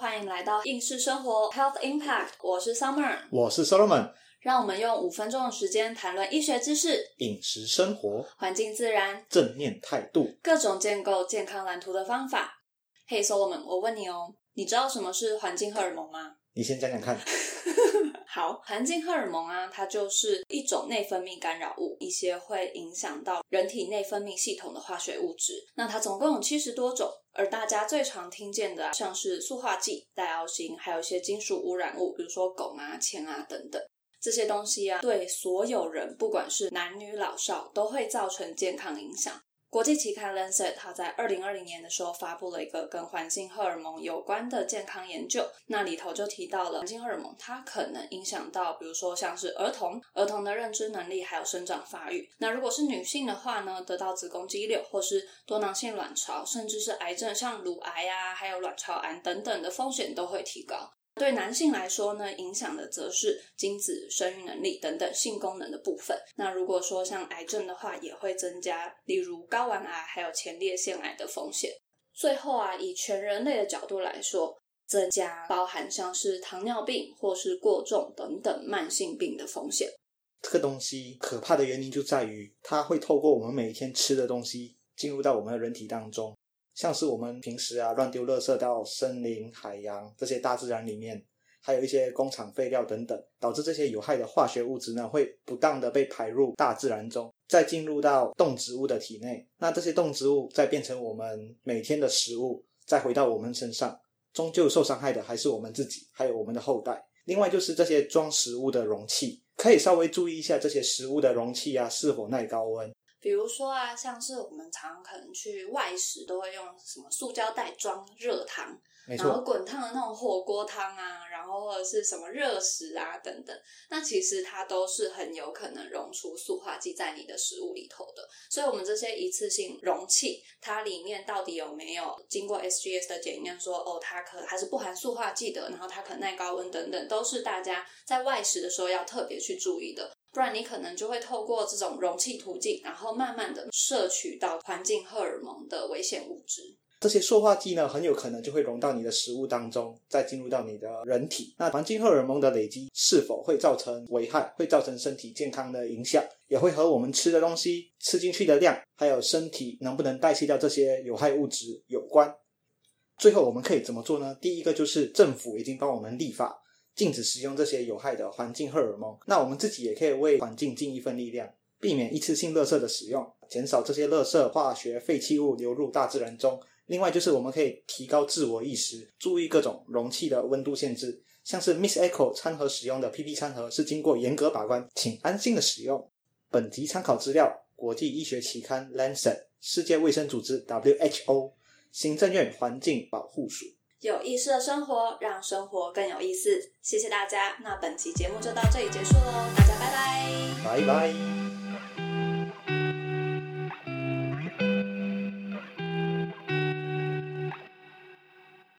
欢迎来到应试生活 Health Impact，我是 Summer，我是 Solomon，让我们用五分钟的时间谈论医学知识、饮食生活、环境自然、正念态度、各种建构健康蓝图的方法。嘿，Solomon，我问你哦，你知道什么是环境荷尔蒙吗？你先讲讲看。好，环境荷尔蒙啊，它就是一种内分泌干扰物，一些会影响到人体内分泌系统的化学物质。那它总共有七十多种，而大家最常听见的，像是塑化剂、代奥辛，还有一些金属污染物，比如说汞啊、铅啊等等。这些东西啊，对所有人，不管是男女老少，都会造成健康影响。国际期刊《Lancet》它在二零二零年的时候发布了一个跟环境荷尔蒙有关的健康研究，那里头就提到了环境荷尔蒙它可能影响到，比如说像是儿童、儿童的认知能力还有生长发育。那如果是女性的话呢，得到子宫肌瘤或是多囊性卵巢，甚至是癌症，像乳癌啊，还有卵巢癌等等的风险都会提高。对男性来说呢，影响的则是精子生育能力等等性功能的部分。那如果说像癌症的话，也会增加，例如睾丸癌还有前列腺癌的风险。最后啊，以全人类的角度来说，增加包含像是糖尿病或是过重等等慢性病的风险。这个东西可怕的原因就在于，它会透过我们每一天吃的东西进入到我们的人体当中。像是我们平时啊乱丢垃圾到森林、海洋这些大自然里面，还有一些工厂废料等等，导致这些有害的化学物质呢会不当的被排入大自然中，再进入到动植物的体内。那这些动植物再变成我们每天的食物，再回到我们身上，终究受伤害的还是我们自己，还有我们的后代。另外就是这些装食物的容器，可以稍微注意一下这些食物的容器啊是否耐高温。比如说啊，像是我们常可能去外食，都会用什么塑胶袋装热汤，然后滚烫的那种火锅汤啊，然后或者是什么热食啊等等，那其实它都是很有可能溶出塑化剂在你的食物里头的。所以，我们这些一次性容器，它里面到底有没有经过 SGS 的检验，说哦，它可还是不含塑化剂的，然后它可耐高温等等，都是大家在外食的时候要特别去注意的。不然你可能就会透过这种容器途径，然后慢慢的摄取到环境荷尔蒙的危险物质。这些塑化剂呢，很有可能就会溶到你的食物当中，再进入到你的人体。那环境荷尔蒙的累积是否会造成危害，会造成身体健康的影响，也会和我们吃的东西吃进去的量，还有身体能不能代谢掉这些有害物质有关。最后我们可以怎么做呢？第一个就是政府已经帮我们立法。禁止使用这些有害的环境荷尔蒙，那我们自己也可以为环境尽一份力量，避免一次性垃圾的使用，减少这些垃圾化学废弃物流入大自然中。另外就是我们可以提高自我意识，注意各种容器的温度限制，像是 Miss Echo 餐盒使用的 PP 餐盒是经过严格把关，请安心的使用。本集参考资料：国际医学期刊 Lancet、世界卫生组织 WHO、行政院环境保护署。有意思的生活，让生活更有意思。谢谢大家，那本期节目就到这里结束喽，大家拜拜，拜拜。